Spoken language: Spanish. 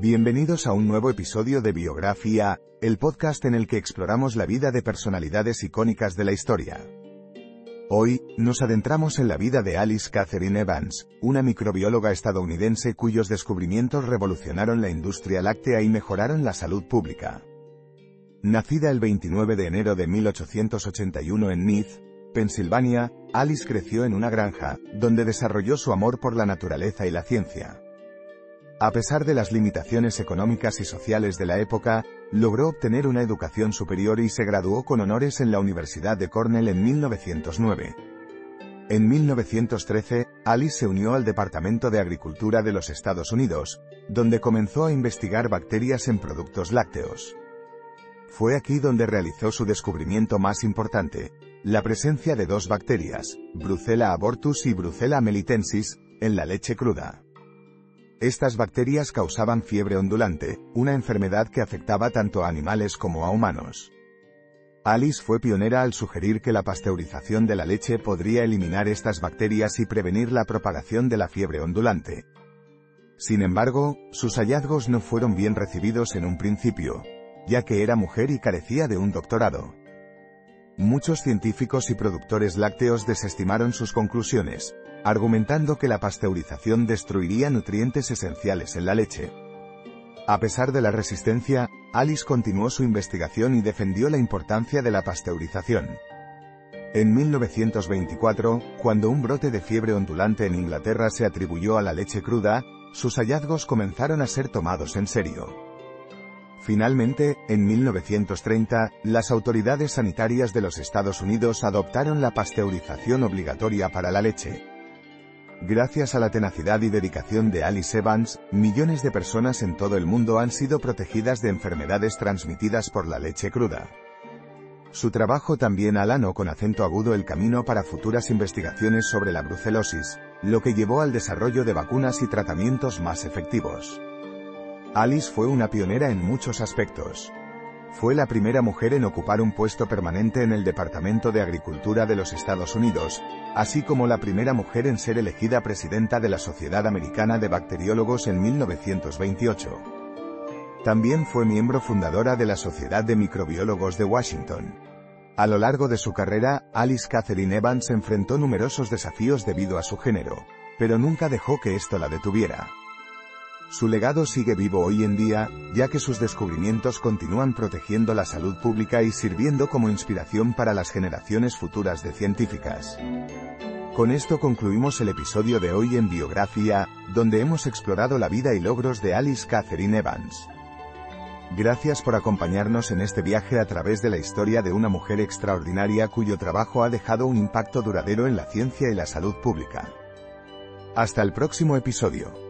Bienvenidos a un nuevo episodio de Biografía, el podcast en el que exploramos la vida de personalidades icónicas de la historia. Hoy, nos adentramos en la vida de Alice Catherine Evans, una microbióloga estadounidense cuyos descubrimientos revolucionaron la industria láctea y mejoraron la salud pública. Nacida el 29 de enero de 1881 en Neath, Pensilvania, Alice creció en una granja, donde desarrolló su amor por la naturaleza y la ciencia. A pesar de las limitaciones económicas y sociales de la época, logró obtener una educación superior y se graduó con honores en la Universidad de Cornell en 1909. En 1913, Alice se unió al Departamento de Agricultura de los Estados Unidos, donde comenzó a investigar bacterias en productos lácteos. Fue aquí donde realizó su descubrimiento más importante, la presencia de dos bacterias, Brucella abortus y Brucella melitensis, en la leche cruda. Estas bacterias causaban fiebre ondulante, una enfermedad que afectaba tanto a animales como a humanos. Alice fue pionera al sugerir que la pasteurización de la leche podría eliminar estas bacterias y prevenir la propagación de la fiebre ondulante. Sin embargo, sus hallazgos no fueron bien recibidos en un principio, ya que era mujer y carecía de un doctorado. Muchos científicos y productores lácteos desestimaron sus conclusiones, argumentando que la pasteurización destruiría nutrientes esenciales en la leche. A pesar de la resistencia, Alice continuó su investigación y defendió la importancia de la pasteurización. En 1924, cuando un brote de fiebre ondulante en Inglaterra se atribuyó a la leche cruda, sus hallazgos comenzaron a ser tomados en serio. Finalmente, en 1930, las autoridades sanitarias de los Estados Unidos adoptaron la pasteurización obligatoria para la leche. Gracias a la tenacidad y dedicación de Alice Evans, millones de personas en todo el mundo han sido protegidas de enfermedades transmitidas por la leche cruda. Su trabajo también alanó con acento agudo el camino para futuras investigaciones sobre la brucelosis, lo que llevó al desarrollo de vacunas y tratamientos más efectivos. Alice fue una pionera en muchos aspectos. Fue la primera mujer en ocupar un puesto permanente en el Departamento de Agricultura de los Estados Unidos, así como la primera mujer en ser elegida presidenta de la Sociedad Americana de Bacteriólogos en 1928. También fue miembro fundadora de la Sociedad de Microbiólogos de Washington. A lo largo de su carrera, Alice Catherine Evans enfrentó numerosos desafíos debido a su género, pero nunca dejó que esto la detuviera. Su legado sigue vivo hoy en día, ya que sus descubrimientos continúan protegiendo la salud pública y sirviendo como inspiración para las generaciones futuras de científicas. Con esto concluimos el episodio de hoy en Biografía, donde hemos explorado la vida y logros de Alice Catherine Evans. Gracias por acompañarnos en este viaje a través de la historia de una mujer extraordinaria cuyo trabajo ha dejado un impacto duradero en la ciencia y la salud pública. Hasta el próximo episodio.